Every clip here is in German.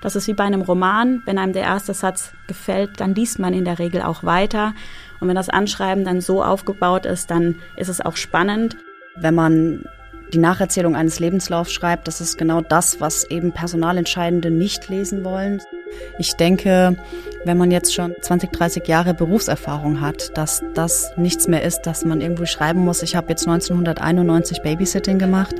Das ist wie bei einem Roman. Wenn einem der erste Satz gefällt, dann liest man in der Regel auch weiter. Und wenn das Anschreiben dann so aufgebaut ist, dann ist es auch spannend. Wenn man die Nacherzählung eines Lebenslaufs schreibt, das ist genau das, was eben Personalentscheidende nicht lesen wollen. Ich denke, wenn man jetzt schon 20, 30 Jahre Berufserfahrung hat, dass das nichts mehr ist, dass man irgendwo schreiben muss, ich habe jetzt 1991 Babysitting gemacht.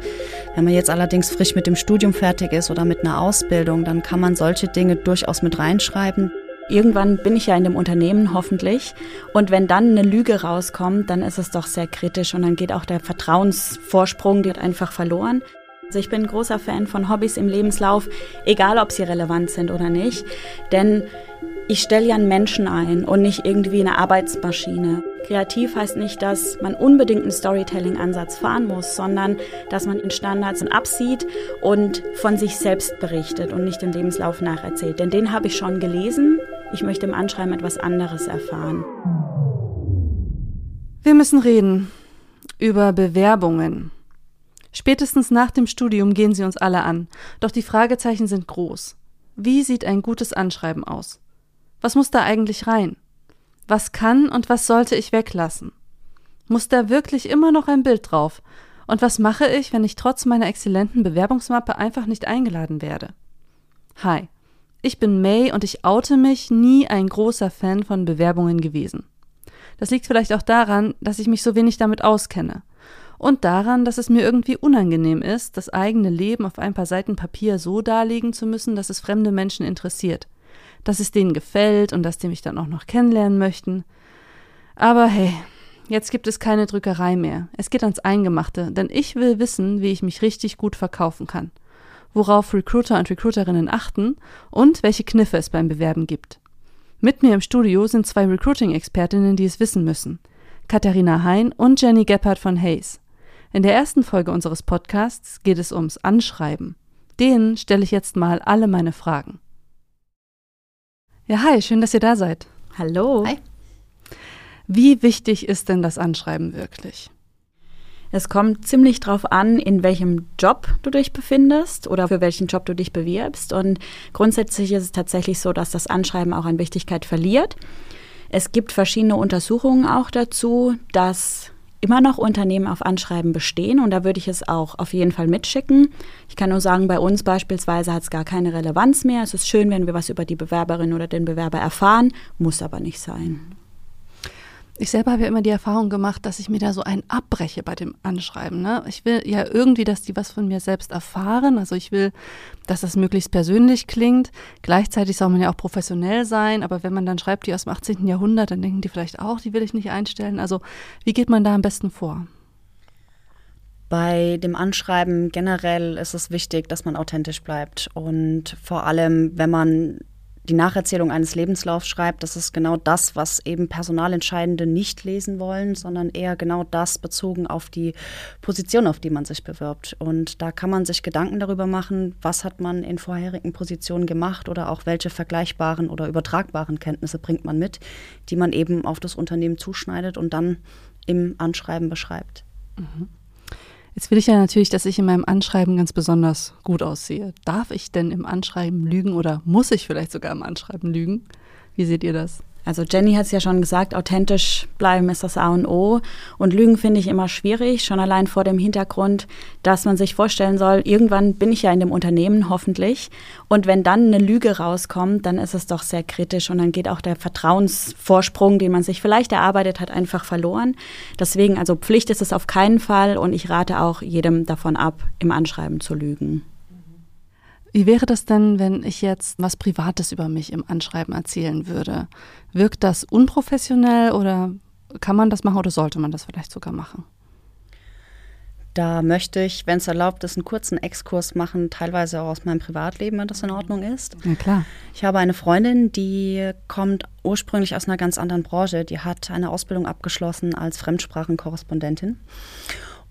Wenn man jetzt allerdings frisch mit dem Studium fertig ist oder mit einer Ausbildung, dann kann man solche Dinge durchaus mit reinschreiben. Irgendwann bin ich ja in dem Unternehmen hoffentlich. Und wenn dann eine Lüge rauskommt, dann ist es doch sehr kritisch und dann geht auch der Vertrauensvorsprung wird einfach verloren. Also ich bin ein großer Fan von Hobbys im Lebenslauf, egal ob sie relevant sind oder nicht. Denn ich stelle ja einen Menschen ein und nicht irgendwie eine Arbeitsmaschine. Kreativ heißt nicht, dass man unbedingt einen Storytelling-Ansatz fahren muss, sondern dass man in Standards absieht und von sich selbst berichtet und nicht den Lebenslauf nacherzählt. Denn den habe ich schon gelesen. Ich möchte im Anschreiben etwas anderes erfahren. Wir müssen reden über Bewerbungen. Spätestens nach dem Studium gehen sie uns alle an. Doch die Fragezeichen sind groß. Wie sieht ein gutes Anschreiben aus? Was muss da eigentlich rein? Was kann und was sollte ich weglassen? Muss da wirklich immer noch ein Bild drauf? Und was mache ich, wenn ich trotz meiner exzellenten Bewerbungsmappe einfach nicht eingeladen werde? Hi, ich bin May und ich oute mich nie ein großer Fan von Bewerbungen gewesen. Das liegt vielleicht auch daran, dass ich mich so wenig damit auskenne. Und daran, dass es mir irgendwie unangenehm ist, das eigene Leben auf ein paar Seiten Papier so darlegen zu müssen, dass es fremde Menschen interessiert dass es denen gefällt und dass die mich dann auch noch kennenlernen möchten. Aber hey, jetzt gibt es keine Drückerei mehr. Es geht ans Eingemachte, denn ich will wissen, wie ich mich richtig gut verkaufen kann, worauf Recruiter und Recruiterinnen achten und welche Kniffe es beim Bewerben gibt. Mit mir im Studio sind zwei Recruiting-Expertinnen, die es wissen müssen. Katharina Hein und Jenny Gebhardt von Hayes. In der ersten Folge unseres Podcasts geht es ums Anschreiben. Denen stelle ich jetzt mal alle meine Fragen. Ja, hi, schön, dass ihr da seid. Hallo. Hi. Wie wichtig ist denn das Anschreiben wirklich? Es kommt ziemlich drauf an, in welchem Job du dich befindest oder für welchen Job du dich bewirbst. Und grundsätzlich ist es tatsächlich so, dass das Anschreiben auch an Wichtigkeit verliert. Es gibt verschiedene Untersuchungen auch dazu, dass immer noch Unternehmen auf Anschreiben bestehen und da würde ich es auch auf jeden Fall mitschicken. Ich kann nur sagen, bei uns beispielsweise hat es gar keine Relevanz mehr. Es ist schön, wenn wir was über die Bewerberin oder den Bewerber erfahren, muss aber nicht sein. Ich selber habe ja immer die Erfahrung gemacht, dass ich mir da so einen abbreche bei dem Anschreiben. Ne? Ich will ja irgendwie, dass die was von mir selbst erfahren. Also ich will, dass das möglichst persönlich klingt. Gleichzeitig soll man ja auch professionell sein. Aber wenn man dann schreibt, die aus dem 18. Jahrhundert, dann denken die vielleicht auch, die will ich nicht einstellen. Also wie geht man da am besten vor? Bei dem Anschreiben generell ist es wichtig, dass man authentisch bleibt. Und vor allem, wenn man die Nacherzählung eines Lebenslaufs schreibt, das ist genau das, was eben Personalentscheidende nicht lesen wollen, sondern eher genau das bezogen auf die Position, auf die man sich bewirbt. Und da kann man sich Gedanken darüber machen, was hat man in vorherigen Positionen gemacht oder auch welche vergleichbaren oder übertragbaren Kenntnisse bringt man mit, die man eben auf das Unternehmen zuschneidet und dann im Anschreiben beschreibt. Mhm. Jetzt will ich ja natürlich, dass ich in meinem Anschreiben ganz besonders gut aussehe. Darf ich denn im Anschreiben lügen oder muss ich vielleicht sogar im Anschreiben lügen? Wie seht ihr das? Also Jenny hat es ja schon gesagt, authentisch bleiben ist das A und O. Und Lügen finde ich immer schwierig, schon allein vor dem Hintergrund, dass man sich vorstellen soll, irgendwann bin ich ja in dem Unternehmen hoffentlich. Und wenn dann eine Lüge rauskommt, dann ist es doch sehr kritisch und dann geht auch der Vertrauensvorsprung, den man sich vielleicht erarbeitet hat, einfach verloren. Deswegen, also Pflicht ist es auf keinen Fall und ich rate auch jedem davon ab, im Anschreiben zu lügen. Wie wäre das denn, wenn ich jetzt was Privates über mich im Anschreiben erzählen würde? Wirkt das unprofessionell oder kann man das machen oder sollte man das vielleicht sogar machen? Da möchte ich, wenn es erlaubt ist, einen kurzen Exkurs machen, teilweise auch aus meinem Privatleben, wenn das in Ordnung ist. Ja, klar. Ich habe eine Freundin, die kommt ursprünglich aus einer ganz anderen Branche. Die hat eine Ausbildung abgeschlossen als Fremdsprachenkorrespondentin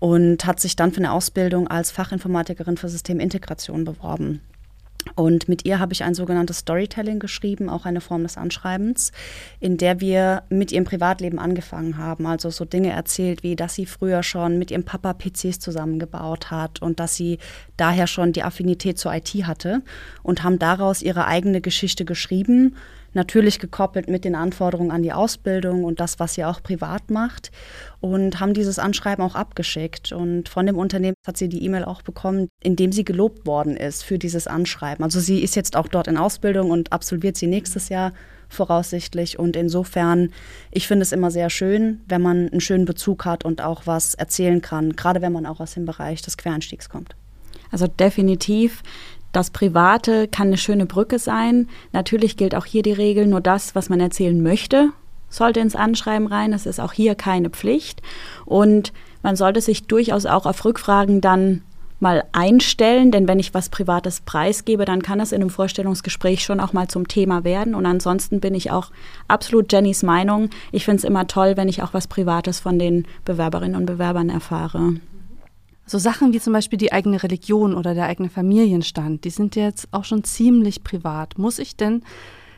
und hat sich dann für eine Ausbildung als Fachinformatikerin für Systemintegration beworben. Und mit ihr habe ich ein sogenanntes Storytelling geschrieben, auch eine Form des Anschreibens, in der wir mit ihrem Privatleben angefangen haben. Also so Dinge erzählt, wie dass sie früher schon mit ihrem Papa PCs zusammengebaut hat und dass sie daher schon die Affinität zur IT hatte und haben daraus ihre eigene Geschichte geschrieben natürlich gekoppelt mit den Anforderungen an die Ausbildung und das, was sie auch privat macht. Und haben dieses Anschreiben auch abgeschickt. Und von dem Unternehmen hat sie die E-Mail auch bekommen, in dem sie gelobt worden ist für dieses Anschreiben. Also sie ist jetzt auch dort in Ausbildung und absolviert sie nächstes Jahr voraussichtlich. Und insofern, ich finde es immer sehr schön, wenn man einen schönen Bezug hat und auch was erzählen kann, gerade wenn man auch aus dem Bereich des Quereinstiegs kommt. Also definitiv das Private kann eine schöne Brücke sein. Natürlich gilt auch hier die Regel, nur das, was man erzählen möchte, sollte ins Anschreiben rein. Das ist auch hier keine Pflicht. Und man sollte sich durchaus auch auf Rückfragen dann mal einstellen, denn wenn ich was Privates preisgebe, dann kann das in einem Vorstellungsgespräch schon auch mal zum Thema werden. Und ansonsten bin ich auch absolut Jennys Meinung. Ich finde es immer toll, wenn ich auch was Privates von den Bewerberinnen und Bewerbern erfahre. So Sachen wie zum Beispiel die eigene Religion oder der eigene Familienstand, die sind jetzt auch schon ziemlich privat. Muss ich denn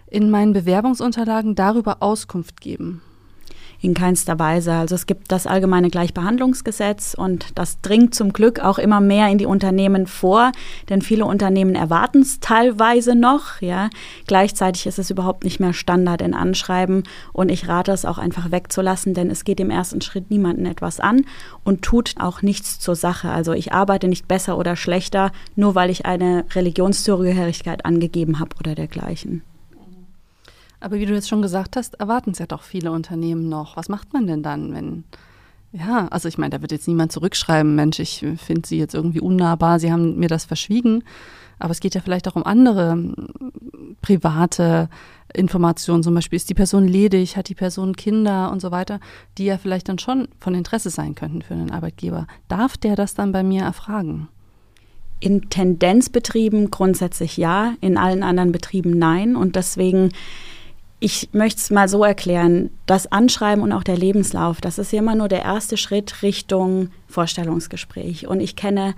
in meinen Bewerbungsunterlagen darüber Auskunft geben? In keinster Weise. Also es gibt das allgemeine Gleichbehandlungsgesetz und das dringt zum Glück auch immer mehr in die Unternehmen vor, denn viele Unternehmen erwarten es teilweise noch. Ja. Gleichzeitig ist es überhaupt nicht mehr Standard in Anschreiben und ich rate es auch einfach wegzulassen, denn es geht im ersten Schritt niemandem etwas an und tut auch nichts zur Sache. Also ich arbeite nicht besser oder schlechter, nur weil ich eine Religionszugehörigkeit angegeben habe oder dergleichen. Aber wie du jetzt schon gesagt hast, erwarten es ja doch viele Unternehmen noch. Was macht man denn dann, wenn ja, also ich meine, da wird jetzt niemand zurückschreiben, Mensch, ich finde sie jetzt irgendwie unnahbar, sie haben mir das verschwiegen. Aber es geht ja vielleicht auch um andere hm, private Informationen. Zum Beispiel ist die Person ledig, hat die Person Kinder und so weiter, die ja vielleicht dann schon von Interesse sein könnten für einen Arbeitgeber. Darf der das dann bei mir erfragen? In Tendenzbetrieben grundsätzlich ja, in allen anderen Betrieben nein. Und deswegen ich möchte es mal so erklären, das Anschreiben und auch der Lebenslauf, das ist ja immer nur der erste Schritt Richtung Vorstellungsgespräch. Und ich kenne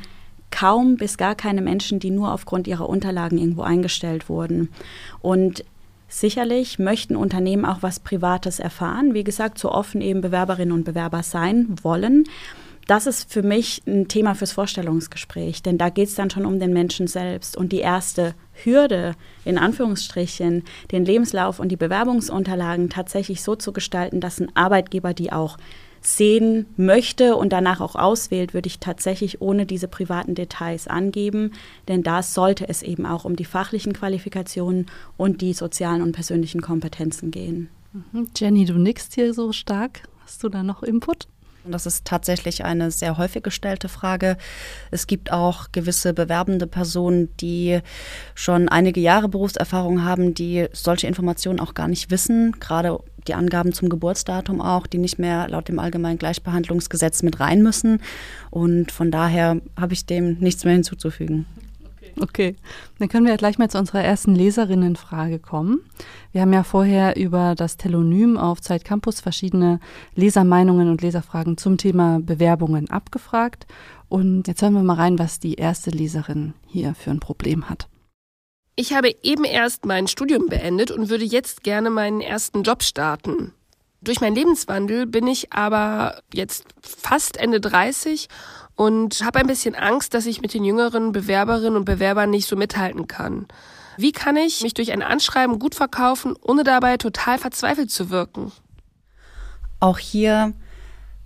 kaum bis gar keine Menschen, die nur aufgrund ihrer Unterlagen irgendwo eingestellt wurden. Und sicherlich möchten Unternehmen auch was Privates erfahren. Wie gesagt, so offen eben Bewerberinnen und Bewerber sein wollen das ist für mich ein Thema fürs Vorstellungsgespräch, denn da geht es dann schon um den Menschen selbst. Und die erste Hürde, in Anführungsstrichen, den Lebenslauf und die Bewerbungsunterlagen tatsächlich so zu gestalten, dass ein Arbeitgeber die auch sehen möchte und danach auch auswählt, würde ich tatsächlich ohne diese privaten Details angeben, denn da sollte es eben auch um die fachlichen Qualifikationen und die sozialen und persönlichen Kompetenzen gehen. Mhm. Jenny, du nickst hier so stark. Hast du da noch Input? Das ist tatsächlich eine sehr häufig gestellte Frage. Es gibt auch gewisse bewerbende Personen, die schon einige Jahre Berufserfahrung haben, die solche Informationen auch gar nicht wissen. Gerade die Angaben zum Geburtsdatum auch, die nicht mehr laut dem Allgemeinen Gleichbehandlungsgesetz mit rein müssen. Und von daher habe ich dem nichts mehr hinzuzufügen. Okay, dann können wir gleich mal zu unserer ersten Leserinnenfrage kommen. Wir haben ja vorher über das Telonym auf Zeit Campus verschiedene Lesermeinungen und Leserfragen zum Thema Bewerbungen abgefragt. Und jetzt hören wir mal rein, was die erste Leserin hier für ein Problem hat. Ich habe eben erst mein Studium beendet und würde jetzt gerne meinen ersten Job starten. Durch meinen Lebenswandel bin ich aber jetzt fast Ende 30 und habe ein bisschen Angst, dass ich mit den jüngeren Bewerberinnen und Bewerbern nicht so mithalten kann. Wie kann ich mich durch ein Anschreiben gut verkaufen, ohne dabei total verzweifelt zu wirken? Auch hier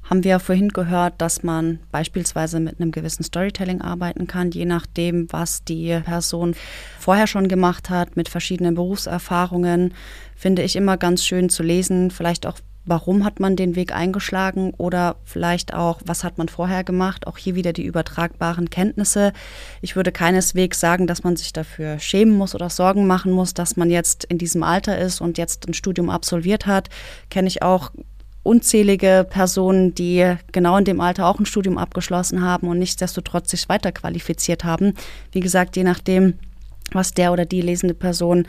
haben wir vorhin gehört, dass man beispielsweise mit einem gewissen Storytelling arbeiten kann, je nachdem, was die Person vorher schon gemacht hat, mit verschiedenen Berufserfahrungen. Finde ich immer ganz schön zu lesen, vielleicht auch warum hat man den Weg eingeschlagen oder vielleicht auch, was hat man vorher gemacht. Auch hier wieder die übertragbaren Kenntnisse. Ich würde keineswegs sagen, dass man sich dafür schämen muss oder Sorgen machen muss, dass man jetzt in diesem Alter ist und jetzt ein Studium absolviert hat. Kenne ich auch unzählige Personen, die genau in dem Alter auch ein Studium abgeschlossen haben und nichtsdestotrotz sich weiterqualifiziert haben. Wie gesagt, je nachdem, was der oder die lesende Person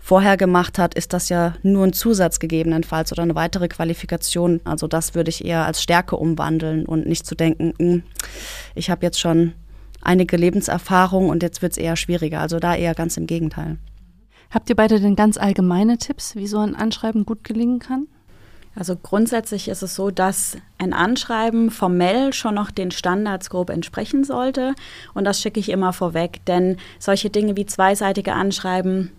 vorher gemacht hat, ist das ja nur ein Zusatz gegebenenfalls oder eine weitere Qualifikation. Also das würde ich eher als Stärke umwandeln und nicht zu denken, hm, ich habe jetzt schon einige Lebenserfahrung und jetzt wird es eher schwieriger. Also da eher ganz im Gegenteil. Habt ihr beide denn ganz allgemeine Tipps, wie so ein Anschreiben gut gelingen kann? Also grundsätzlich ist es so, dass ein Anschreiben formell schon noch den Standards grob entsprechen sollte. Und das schicke ich immer vorweg, denn solche Dinge wie zweiseitige Anschreiben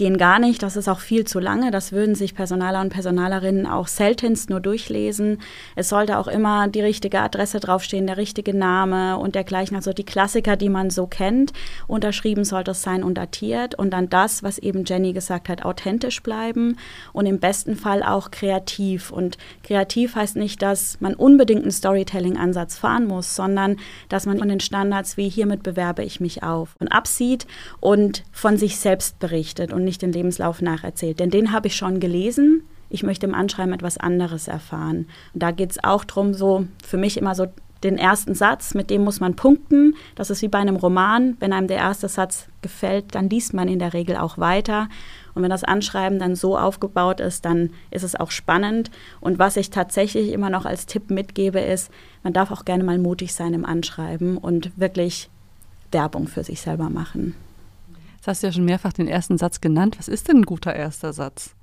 gehen gar nicht. Das ist auch viel zu lange. Das würden sich Personaler und Personalerinnen auch seltenst nur durchlesen. Es sollte auch immer die richtige Adresse draufstehen, der richtige Name und dergleichen. Also die Klassiker, die man so kennt. Unterschrieben sollte es sein und datiert. Und dann das, was eben Jenny gesagt hat, authentisch bleiben und im besten Fall auch kreativ. Und kreativ heißt nicht, dass man unbedingt einen Storytelling-Ansatz fahren muss, sondern dass man von den Standards wie hiermit bewerbe ich mich auf und absieht und von sich selbst berichtet und nicht den Lebenslauf nacherzählt. Denn den habe ich schon gelesen. Ich möchte im Anschreiben etwas anderes erfahren. Und da geht es auch darum, so für mich immer so den ersten Satz, mit dem muss man punkten. Das ist wie bei einem Roman. Wenn einem der erste Satz gefällt, dann liest man in der Regel auch weiter. Und wenn das Anschreiben dann so aufgebaut ist, dann ist es auch spannend. Und was ich tatsächlich immer noch als Tipp mitgebe, ist, man darf auch gerne mal mutig sein im Anschreiben und wirklich Werbung für sich selber machen. Jetzt hast du ja schon mehrfach den ersten Satz genannt. Was ist denn ein guter erster Satz?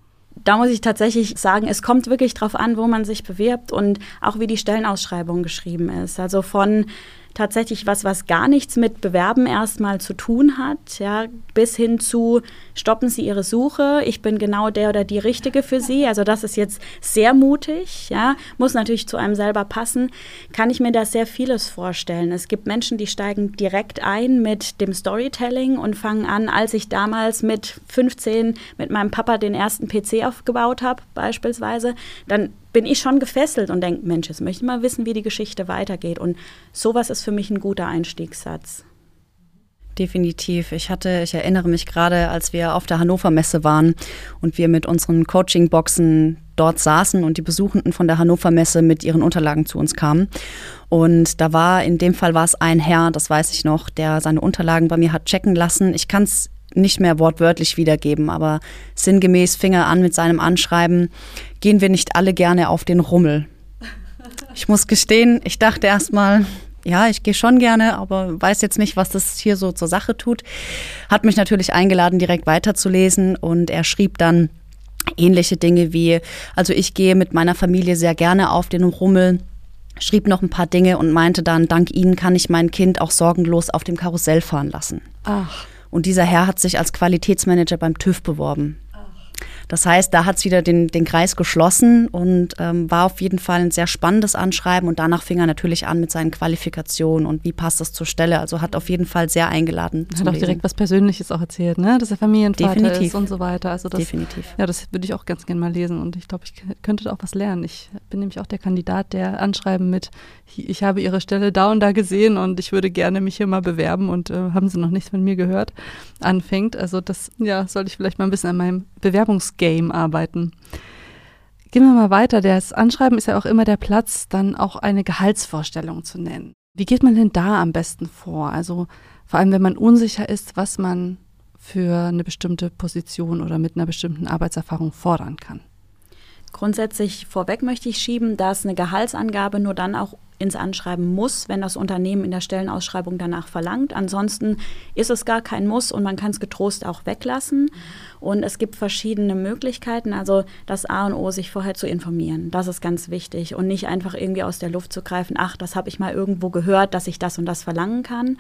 Da muss ich tatsächlich sagen, es kommt wirklich darauf an, wo man sich bewirbt und auch wie die Stellenausschreibung geschrieben ist. Also von tatsächlich was, was gar nichts mit Bewerben erstmal zu tun hat, ja, bis hin zu stoppen Sie Ihre Suche, ich bin genau der oder die Richtige für Sie. Also das ist jetzt sehr mutig, ja, muss natürlich zu einem selber passen. Kann ich mir da sehr vieles vorstellen. Es gibt Menschen, die steigen direkt ein mit dem Storytelling und fangen an, als ich damals mit 15 mit meinem Papa den ersten PC aufgebaut habe, beispielsweise, dann bin ich schon gefesselt und denke, Mensch, jetzt möchte ich mal wissen, wie die Geschichte weitergeht. Und sowas ist für mich ein guter Einstiegssatz. Definitiv. Ich hatte, ich erinnere mich gerade, als wir auf der Hannover Messe waren und wir mit unseren Coaching-Boxen dort saßen und die Besuchenden von der Hannover Messe mit ihren Unterlagen zu uns kamen. Und da war, in dem Fall war es ein Herr, das weiß ich noch, der seine Unterlagen bei mir hat checken lassen. Ich kann es nicht mehr wortwörtlich wiedergeben, aber sinngemäß Finger an mit seinem Anschreiben, gehen wir nicht alle gerne auf den Rummel. Ich muss gestehen, ich dachte erstmal, ja, ich gehe schon gerne, aber weiß jetzt nicht, was das hier so zur Sache tut. Hat mich natürlich eingeladen, direkt weiterzulesen und er schrieb dann ähnliche Dinge wie, also ich gehe mit meiner Familie sehr gerne auf den Rummel schrieb noch ein paar Dinge und meinte dann, dank Ihnen kann ich mein Kind auch sorgenlos auf dem Karussell fahren lassen. Ach. Und dieser Herr hat sich als Qualitätsmanager beim TÜV beworben. Das heißt, da hat es wieder den, den Kreis geschlossen und ähm, war auf jeden Fall ein sehr spannendes Anschreiben. Und danach fing er natürlich an mit seinen Qualifikationen und wie passt das zur Stelle. Also hat auf jeden Fall sehr eingeladen. Hat auch Lesen. direkt was Persönliches auch erzählt, ne? dass er Familienvater Definitiv. ist und so weiter. Also das, Definitiv. Ja, das würde ich auch ganz gerne mal lesen und ich glaube, ich könnte da auch was lernen. Ich bin nämlich auch der Kandidat, der Anschreiben mit, ich habe Ihre Stelle da und da gesehen und ich würde gerne mich hier mal bewerben und äh, haben Sie noch nichts von mir gehört, anfängt. Also das, ja, sollte ich vielleicht mal ein bisschen an meinem Bewerbungs Game arbeiten. Gehen wir mal weiter. Das Anschreiben ist ja auch immer der Platz, dann auch eine Gehaltsvorstellung zu nennen. Wie geht man denn da am besten vor? Also vor allem, wenn man unsicher ist, was man für eine bestimmte Position oder mit einer bestimmten Arbeitserfahrung fordern kann. Grundsätzlich vorweg möchte ich schieben, dass eine Gehaltsangabe nur dann auch ins Anschreiben muss, wenn das Unternehmen in der Stellenausschreibung danach verlangt. Ansonsten ist es gar kein Muss und man kann es getrost auch weglassen. Und es gibt verschiedene Möglichkeiten. Also das A und O, sich vorher zu informieren. Das ist ganz wichtig und nicht einfach irgendwie aus der Luft zu greifen. Ach, das habe ich mal irgendwo gehört, dass ich das und das verlangen kann.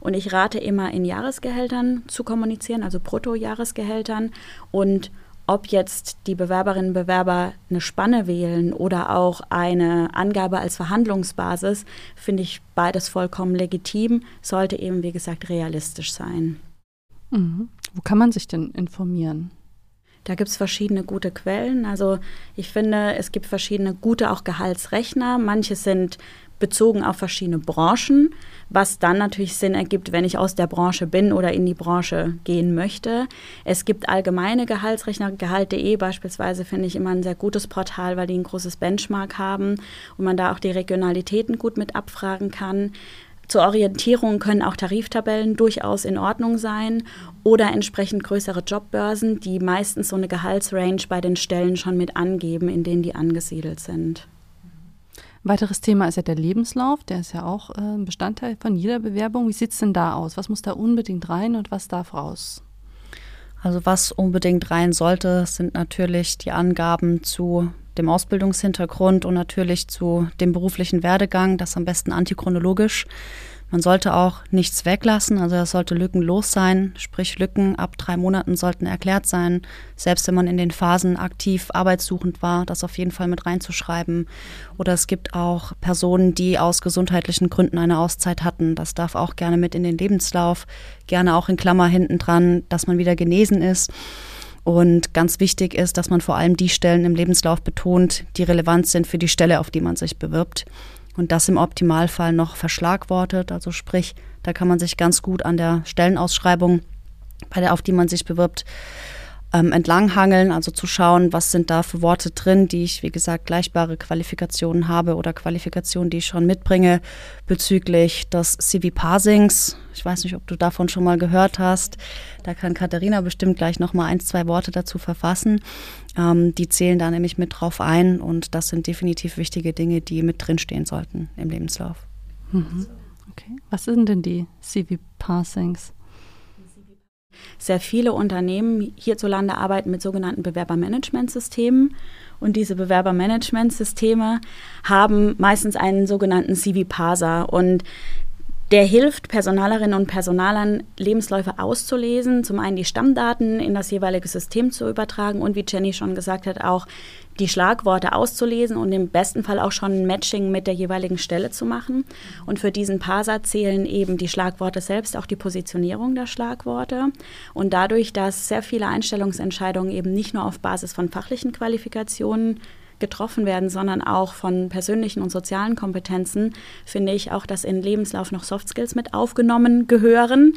Und ich rate immer in Jahresgehältern zu kommunizieren, also Bruttojahresgehältern und ob jetzt die Bewerberinnen und Bewerber eine Spanne wählen oder auch eine Angabe als Verhandlungsbasis, finde ich beides vollkommen legitim, sollte eben, wie gesagt, realistisch sein. Mhm. Wo kann man sich denn informieren? Da gibt es verschiedene gute Quellen. Also ich finde, es gibt verschiedene gute auch Gehaltsrechner. Manche sind bezogen auf verschiedene Branchen, was dann natürlich Sinn ergibt, wenn ich aus der Branche bin oder in die Branche gehen möchte. Es gibt allgemeine Gehaltsrechner, Gehalt.de beispielsweise finde ich immer ein sehr gutes Portal, weil die ein großes Benchmark haben und man da auch die Regionalitäten gut mit abfragen kann. Zur Orientierung können auch Tariftabellen durchaus in Ordnung sein oder entsprechend größere Jobbörsen, die meistens so eine Gehaltsrange bei den Stellen schon mit angeben, in denen die angesiedelt sind. Weiteres Thema ist ja der Lebenslauf. Der ist ja auch äh, ein Bestandteil von jeder Bewerbung. Wie sieht es denn da aus? Was muss da unbedingt rein und was darf raus? Also was unbedingt rein sollte, sind natürlich die Angaben zu dem Ausbildungshintergrund und natürlich zu dem beruflichen Werdegang, das am besten antichronologisch. Man sollte auch nichts weglassen, also es sollte lückenlos sein, sprich Lücken ab drei Monaten sollten erklärt sein, selbst wenn man in den Phasen aktiv arbeitssuchend war, das auf jeden Fall mit reinzuschreiben. Oder es gibt auch Personen, die aus gesundheitlichen Gründen eine Auszeit hatten, das darf auch gerne mit in den Lebenslauf, gerne auch in Klammer hinten dran, dass man wieder genesen ist. Und ganz wichtig ist, dass man vor allem die Stellen im Lebenslauf betont, die relevant sind für die Stelle, auf die man sich bewirbt und das im Optimalfall noch verschlagwortet. Also sprich, da kann man sich ganz gut an der Stellenausschreibung, bei der, auf die man sich bewirbt, ähm, entlanghangeln, also zu schauen, was sind da für Worte drin, die ich, wie gesagt, gleichbare Qualifikationen habe oder Qualifikationen, die ich schon mitbringe bezüglich des CV-Parsings. Ich weiß nicht, ob du davon schon mal gehört hast. Da kann Katharina bestimmt gleich noch mal ein, zwei Worte dazu verfassen. Ähm, die zählen da nämlich mit drauf ein und das sind definitiv wichtige Dinge, die mit drinstehen sollten im Lebenslauf. Mhm. Okay. Was sind denn die CV-Parsings? Sehr viele Unternehmen hierzulande arbeiten mit sogenannten Bewerbermanagementsystemen. Und diese Bewerbermanagementsysteme haben meistens einen sogenannten CV-Parser. Und der hilft Personalerinnen und Personalern, Lebensläufe auszulesen, zum einen die Stammdaten in das jeweilige System zu übertragen und wie Jenny schon gesagt hat, auch die Schlagworte auszulesen und im besten Fall auch schon ein Matching mit der jeweiligen Stelle zu machen. Und für diesen Parser zählen eben die Schlagworte selbst, auch die Positionierung der Schlagworte. Und dadurch, dass sehr viele Einstellungsentscheidungen eben nicht nur auf Basis von fachlichen Qualifikationen getroffen werden, sondern auch von persönlichen und sozialen Kompetenzen, finde ich auch, dass in Lebenslauf noch Soft Skills mit aufgenommen gehören.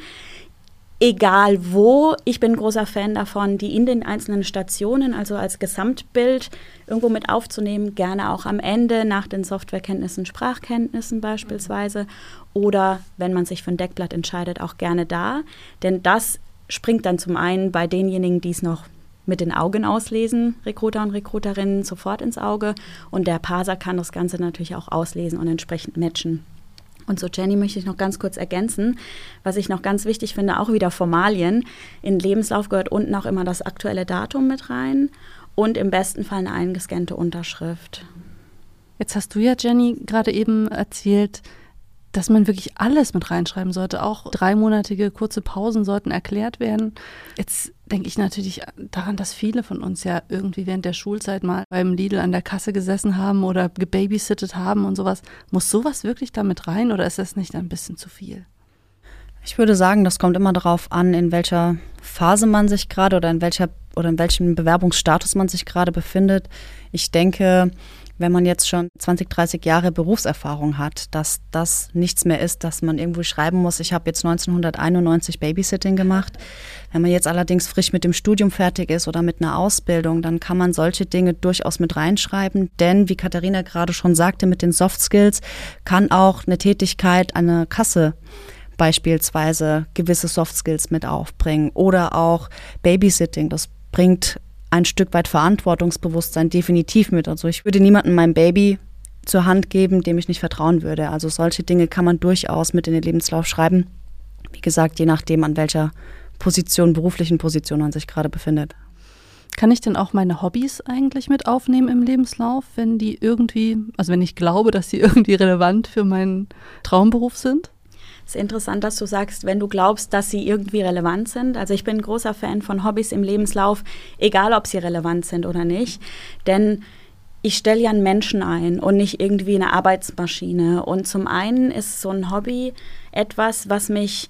Egal wo, ich bin großer Fan davon, die in den einzelnen Stationen, also als Gesamtbild irgendwo mit aufzunehmen, gerne auch am Ende nach den Softwarekenntnissen, Sprachkenntnissen beispielsweise oder wenn man sich für ein Deckblatt entscheidet, auch gerne da. Denn das springt dann zum einen bei denjenigen, die es noch mit den Augen auslesen, Rekruter und Rekruterinnen sofort ins Auge. Und der Parser kann das Ganze natürlich auch auslesen und entsprechend matchen. Und so, Jenny, möchte ich noch ganz kurz ergänzen, was ich noch ganz wichtig finde, auch wieder Formalien. In Lebenslauf gehört unten auch immer das aktuelle Datum mit rein und im besten Fall eine eingescannte Unterschrift. Jetzt hast du ja, Jenny, gerade eben erzählt, dass man wirklich alles mit reinschreiben sollte. Auch dreimonatige kurze Pausen sollten erklärt werden. Jetzt denke ich natürlich daran, dass viele von uns ja irgendwie während der Schulzeit mal beim Lidl an der Kasse gesessen haben oder gebabysittet haben und sowas. Muss sowas wirklich damit rein oder ist das nicht ein bisschen zu viel? Ich würde sagen, das kommt immer darauf an, in welcher Phase man sich gerade oder in welcher oder in welchem Bewerbungsstatus man sich gerade befindet. Ich denke, wenn man jetzt schon 20, 30 Jahre Berufserfahrung hat, dass das nichts mehr ist, dass man irgendwo schreiben muss, ich habe jetzt 1991 Babysitting gemacht. Wenn man jetzt allerdings frisch mit dem Studium fertig ist oder mit einer Ausbildung, dann kann man solche Dinge durchaus mit reinschreiben, denn wie Katharina gerade schon sagte, mit den Soft Skills kann auch eine Tätigkeit an Kasse beispielsweise gewisse Soft Skills mit aufbringen oder auch Babysitting. Das bringt ein Stück weit Verantwortungsbewusstsein definitiv mit. Also ich würde niemandem mein Baby zur Hand geben, dem ich nicht vertrauen würde. Also solche Dinge kann man durchaus mit in den Lebenslauf schreiben. Wie gesagt, je nachdem, an welcher Position, beruflichen Position man sich gerade befindet. Kann ich denn auch meine Hobbys eigentlich mit aufnehmen im Lebenslauf, wenn die irgendwie, also wenn ich glaube, dass sie irgendwie relevant für meinen Traumberuf sind? Es ist interessant, dass du sagst, wenn du glaubst, dass sie irgendwie relevant sind. Also ich bin ein großer Fan von Hobbys im Lebenslauf, egal ob sie relevant sind oder nicht. Denn ich stelle ja einen Menschen ein und nicht irgendwie eine Arbeitsmaschine. Und zum einen ist so ein Hobby etwas, was mich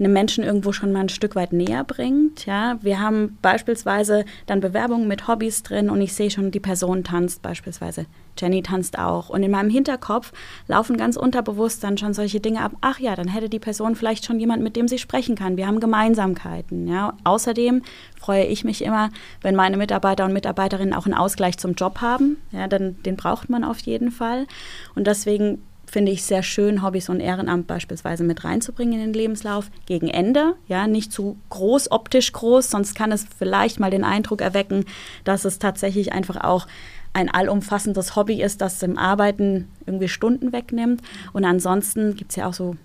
einem Menschen irgendwo schon mal ein Stück weit näher bringt. Ja, wir haben beispielsweise dann Bewerbungen mit Hobbys drin und ich sehe schon, die Person tanzt beispielsweise. Jenny tanzt auch. Und in meinem Hinterkopf laufen ganz unterbewusst dann schon solche Dinge ab. Ach ja, dann hätte die Person vielleicht schon jemand, mit dem sie sprechen kann. Wir haben Gemeinsamkeiten. Ja. Außerdem freue ich mich immer, wenn meine Mitarbeiter und Mitarbeiterinnen auch einen Ausgleich zum Job haben. Ja, dann, den braucht man auf jeden Fall. Und deswegen finde ich sehr schön, Hobbys und Ehrenamt beispielsweise mit reinzubringen in den Lebenslauf. Gegen Ende, ja, nicht zu groß, optisch groß, sonst kann es vielleicht mal den Eindruck erwecken, dass es tatsächlich einfach auch ein allumfassendes Hobby ist, das im Arbeiten irgendwie Stunden wegnimmt. Und ansonsten gibt es ja auch so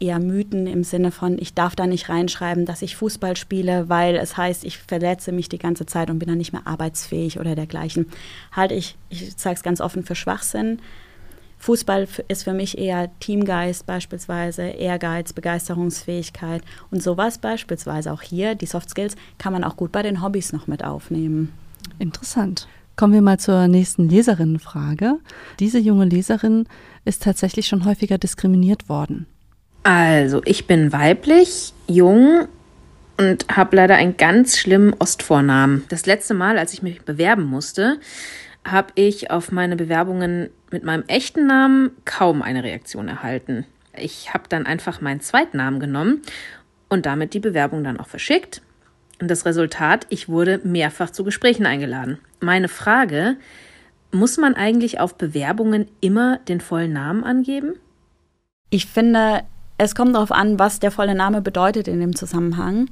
eher Mythen im Sinne von, ich darf da nicht reinschreiben, dass ich Fußball spiele, weil es heißt, ich verletze mich die ganze Zeit und bin dann nicht mehr arbeitsfähig oder dergleichen. Halte ich, ich sage es ganz offen, für Schwachsinn. Fußball ist für mich eher Teamgeist beispielsweise, Ehrgeiz, Begeisterungsfähigkeit und sowas beispielsweise auch hier, die Soft Skills, kann man auch gut bei den Hobbys noch mit aufnehmen. Interessant. Kommen wir mal zur nächsten Leserinnenfrage. Diese junge Leserin ist tatsächlich schon häufiger diskriminiert worden. Also, ich bin weiblich, jung und habe leider einen ganz schlimmen Ostvornamen. Das letzte Mal, als ich mich bewerben musste, habe ich auf meine Bewerbungen mit meinem echten Namen kaum eine Reaktion erhalten. Ich habe dann einfach meinen zweiten Namen genommen und damit die Bewerbung dann auch verschickt. Und das Resultat, ich wurde mehrfach zu Gesprächen eingeladen. Meine Frage, muss man eigentlich auf Bewerbungen immer den vollen Namen angeben? Ich finde, es kommt darauf an, was der volle Name bedeutet in dem Zusammenhang.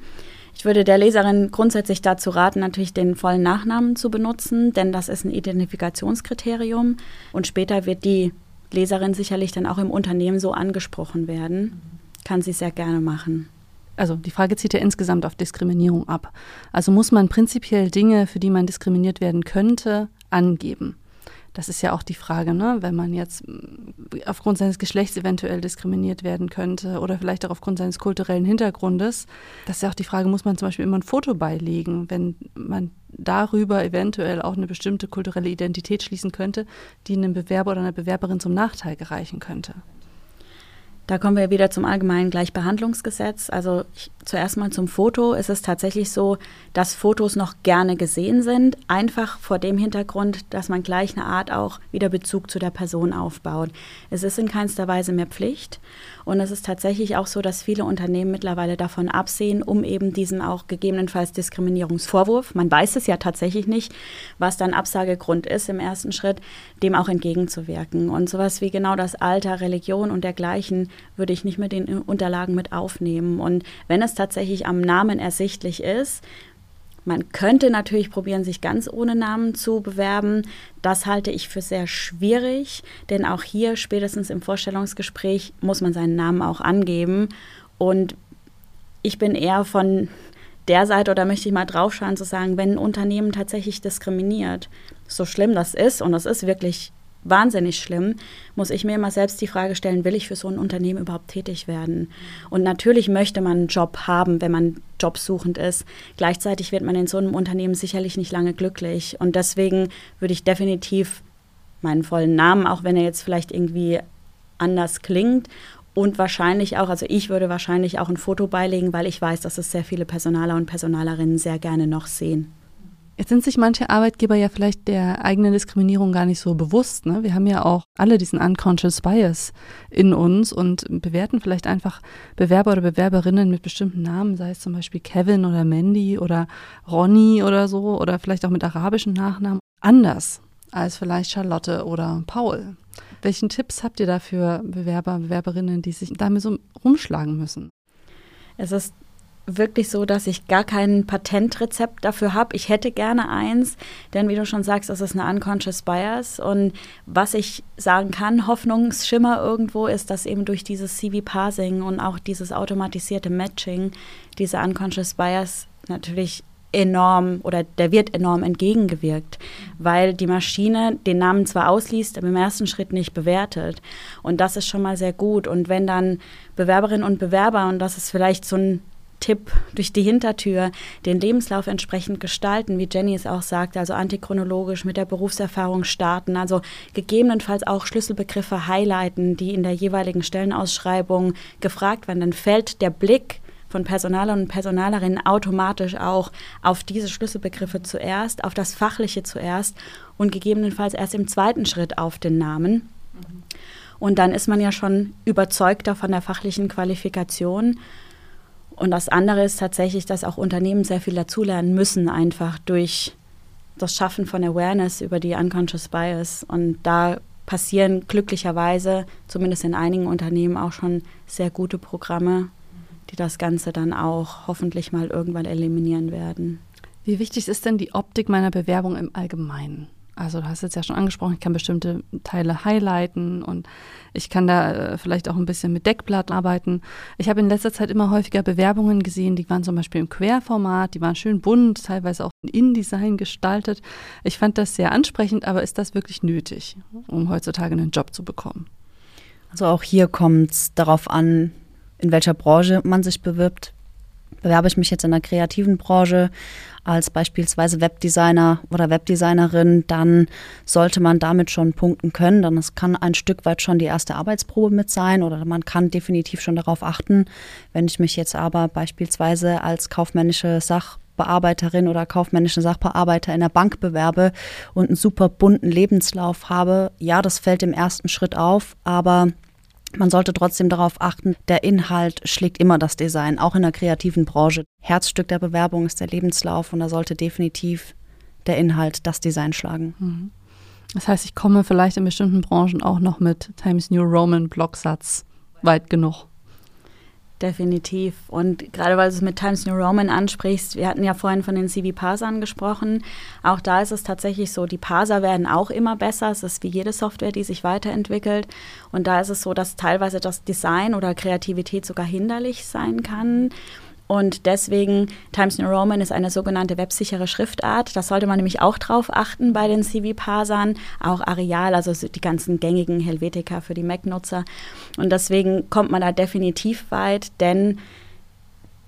Ich würde der Leserin grundsätzlich dazu raten, natürlich den vollen Nachnamen zu benutzen, denn das ist ein Identifikationskriterium und später wird die Leserin sicherlich dann auch im Unternehmen so angesprochen werden. Kann sie sehr gerne machen. Also die Frage zieht ja insgesamt auf Diskriminierung ab. Also muss man prinzipiell Dinge, für die man diskriminiert werden könnte, angeben. Das ist ja auch die Frage, ne? wenn man jetzt mm, aufgrund seines Geschlechts eventuell diskriminiert werden könnte oder vielleicht auch aufgrund seines kulturellen Hintergrundes. Das ist ja auch die Frage, muss man zum Beispiel immer ein Foto beilegen, wenn man darüber eventuell auch eine bestimmte kulturelle Identität schließen könnte, die einem Bewerber oder einer Bewerberin zum Nachteil gereichen könnte. Da kommen wir wieder zum allgemeinen Gleichbehandlungsgesetz. Also ich, zuerst mal zum Foto. Es ist tatsächlich so, dass Fotos noch gerne gesehen sind, einfach vor dem Hintergrund, dass man gleich eine Art auch wieder Bezug zu der Person aufbaut. Es ist in keinster Weise mehr Pflicht. Und es ist tatsächlich auch so, dass viele Unternehmen mittlerweile davon absehen, um eben diesen auch gegebenenfalls Diskriminierungsvorwurf, man weiß es ja tatsächlich nicht, was dann Absagegrund ist im ersten Schritt, dem auch entgegenzuwirken. Und sowas wie genau das Alter, Religion und dergleichen würde ich nicht mit den Unterlagen mit aufnehmen. Und wenn es tatsächlich am Namen ersichtlich ist, man könnte natürlich probieren, sich ganz ohne Namen zu bewerben. Das halte ich für sehr schwierig, denn auch hier spätestens im Vorstellungsgespräch muss man seinen Namen auch angeben. Und ich bin eher von der Seite oder möchte ich mal draufschauen zu sagen, wenn ein Unternehmen tatsächlich diskriminiert, so schlimm das ist, und das ist wirklich wahnsinnig schlimm, muss ich mir immer selbst die Frage stellen, will ich für so ein Unternehmen überhaupt tätig werden? Und natürlich möchte man einen Job haben, wenn man jobsuchend ist. Gleichzeitig wird man in so einem Unternehmen sicherlich nicht lange glücklich. Und deswegen würde ich definitiv meinen vollen Namen, auch wenn er jetzt vielleicht irgendwie anders klingt, und wahrscheinlich auch, also ich würde wahrscheinlich auch ein Foto beilegen, weil ich weiß, dass es sehr viele Personaler und Personalerinnen sehr gerne noch sehen. Jetzt sind sich manche Arbeitgeber ja vielleicht der eigenen Diskriminierung gar nicht so bewusst. Ne? Wir haben ja auch alle diesen unconscious bias in uns und bewerten vielleicht einfach Bewerber oder Bewerberinnen mit bestimmten Namen, sei es zum Beispiel Kevin oder Mandy oder Ronny oder so oder vielleicht auch mit arabischen Nachnamen, anders als vielleicht Charlotte oder Paul. Welchen Tipps habt ihr da für Bewerber, Bewerberinnen, die sich damit so rumschlagen müssen? Es ist wirklich so, dass ich gar kein Patentrezept dafür habe. Ich hätte gerne eins, denn wie du schon sagst, das ist eine unconscious bias. Und was ich sagen kann, Hoffnungsschimmer irgendwo ist, dass eben durch dieses CV-Parsing und auch dieses automatisierte Matching diese unconscious bias natürlich enorm oder der wird enorm entgegengewirkt, weil die Maschine den Namen zwar ausliest, aber im ersten Schritt nicht bewertet. Und das ist schon mal sehr gut. Und wenn dann Bewerberinnen und Bewerber, und das ist vielleicht so ein Tipp durch die Hintertür, den Lebenslauf entsprechend gestalten, wie Jenny es auch sagte, also antichronologisch mit der Berufserfahrung starten, also gegebenenfalls auch Schlüsselbegriffe highlighten, die in der jeweiligen Stellenausschreibung gefragt werden. Dann fällt der Blick von Personalern und Personalerinnen automatisch auch auf diese Schlüsselbegriffe zuerst, auf das Fachliche zuerst und gegebenenfalls erst im zweiten Schritt auf den Namen. Und dann ist man ja schon überzeugter von der fachlichen Qualifikation und das andere ist tatsächlich, dass auch Unternehmen sehr viel dazulernen müssen, einfach durch das Schaffen von Awareness über die Unconscious Bias. Und da passieren glücklicherweise, zumindest in einigen Unternehmen, auch schon sehr gute Programme, die das Ganze dann auch hoffentlich mal irgendwann eliminieren werden. Wie wichtig ist denn die Optik meiner Bewerbung im Allgemeinen? Also du hast jetzt ja schon angesprochen, ich kann bestimmte Teile highlighten und ich kann da äh, vielleicht auch ein bisschen mit Deckblatt arbeiten. Ich habe in letzter Zeit immer häufiger Bewerbungen gesehen, die waren zum Beispiel im Querformat, die waren schön bunt, teilweise auch in InDesign gestaltet. Ich fand das sehr ansprechend, aber ist das wirklich nötig, um heutzutage einen Job zu bekommen? Also auch hier kommt es darauf an, in welcher Branche man sich bewirbt. Bewerbe ich mich jetzt in der kreativen Branche als beispielsweise Webdesigner oder Webdesignerin, dann sollte man damit schon punkten können. Dann es kann ein Stück weit schon die erste Arbeitsprobe mit sein oder man kann definitiv schon darauf achten. Wenn ich mich jetzt aber beispielsweise als kaufmännische Sachbearbeiterin oder kaufmännischen Sachbearbeiter in der Bank bewerbe und einen super bunten Lebenslauf habe, ja, das fällt im ersten Schritt auf, aber man sollte trotzdem darauf achten, der Inhalt schlägt immer das Design, auch in der kreativen Branche. Herzstück der Bewerbung ist der Lebenslauf und da sollte definitiv der Inhalt das Design schlagen. Mhm. Das heißt, ich komme vielleicht in bestimmten Branchen auch noch mit Times New Roman Blocksatz weit genug. Definitiv. Und gerade weil du es mit Times New Roman ansprichst, wir hatten ja vorhin von den CV-Parsern gesprochen. Auch da ist es tatsächlich so, die Parser werden auch immer besser. Es ist wie jede Software, die sich weiterentwickelt. Und da ist es so, dass teilweise das Design oder Kreativität sogar hinderlich sein kann. Und deswegen, Times New Roman ist eine sogenannte websichere Schriftart. Das sollte man nämlich auch drauf achten bei den CV-Parsern. Auch Areal, also die ganzen gängigen Helvetica für die Mac-Nutzer. Und deswegen kommt man da definitiv weit, denn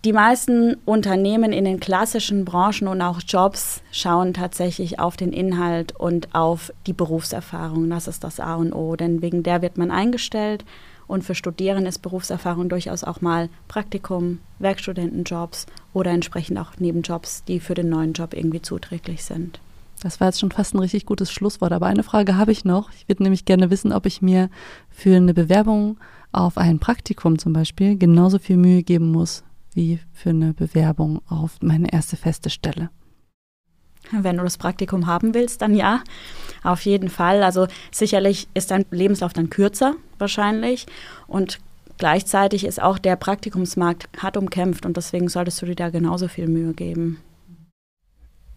die meisten Unternehmen in den klassischen Branchen und auch Jobs schauen tatsächlich auf den Inhalt und auf die Berufserfahrung. Das ist das A und O, denn wegen der wird man eingestellt und für Studierende ist Berufserfahrung durchaus auch mal Praktikum, Werkstudentenjobs oder entsprechend auch Nebenjobs, die für den neuen Job irgendwie zuträglich sind. Das war jetzt schon fast ein richtig gutes Schlusswort. Aber eine Frage habe ich noch. Ich würde nämlich gerne wissen, ob ich mir für eine Bewerbung auf ein Praktikum zum Beispiel genauso viel Mühe geben muss wie für eine Bewerbung auf meine erste feste Stelle. Wenn du das Praktikum haben willst, dann ja, auf jeden Fall. Also sicherlich ist dein Lebenslauf dann kürzer wahrscheinlich und gleichzeitig ist auch der Praktikumsmarkt hart umkämpft und deswegen solltest du dir da genauso viel Mühe geben.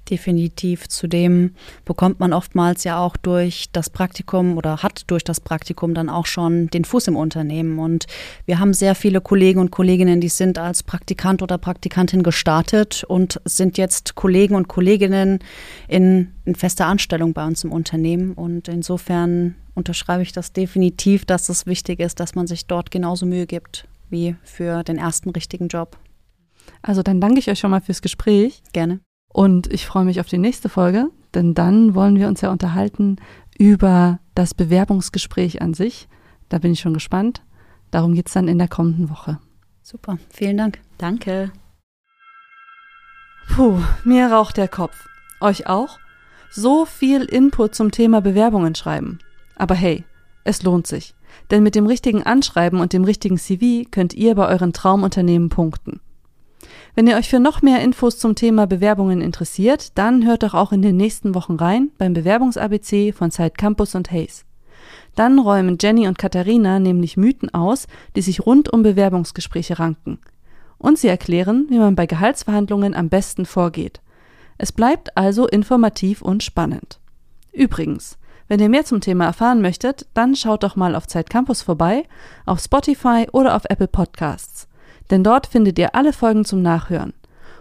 Definitiv. Zudem bekommt man oftmals ja auch durch das Praktikum oder hat durch das Praktikum dann auch schon den Fuß im Unternehmen. Und wir haben sehr viele Kollegen und Kolleginnen, die sind als Praktikant oder Praktikantin gestartet und sind jetzt Kollegen und Kolleginnen in, in fester Anstellung bei uns im Unternehmen. Und insofern unterschreibe ich das definitiv, dass es wichtig ist, dass man sich dort genauso Mühe gibt wie für den ersten richtigen Job. Also dann danke ich euch schon mal fürs Gespräch. Gerne. Und ich freue mich auf die nächste Folge, denn dann wollen wir uns ja unterhalten über das Bewerbungsgespräch an sich. Da bin ich schon gespannt. Darum geht es dann in der kommenden Woche. Super, vielen Dank. Danke. Puh, mir raucht der Kopf. Euch auch? So viel Input zum Thema Bewerbungen schreiben. Aber hey, es lohnt sich. Denn mit dem richtigen Anschreiben und dem richtigen CV könnt ihr bei euren Traumunternehmen punkten. Wenn ihr euch für noch mehr Infos zum Thema Bewerbungen interessiert, dann hört doch auch in den nächsten Wochen rein beim Bewerbungs-ABC von Zeit Campus und Hayes. Dann räumen Jenny und Katharina nämlich Mythen aus, die sich rund um Bewerbungsgespräche ranken. Und sie erklären, wie man bei Gehaltsverhandlungen am besten vorgeht. Es bleibt also informativ und spannend. Übrigens, wenn ihr mehr zum Thema erfahren möchtet, dann schaut doch mal auf Zeit Campus vorbei, auf Spotify oder auf Apple Podcasts denn dort findet ihr alle Folgen zum Nachhören.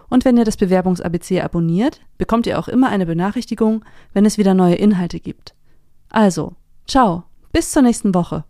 Und wenn ihr das Bewerbungs-ABC abonniert, bekommt ihr auch immer eine Benachrichtigung, wenn es wieder neue Inhalte gibt. Also, ciao, bis zur nächsten Woche.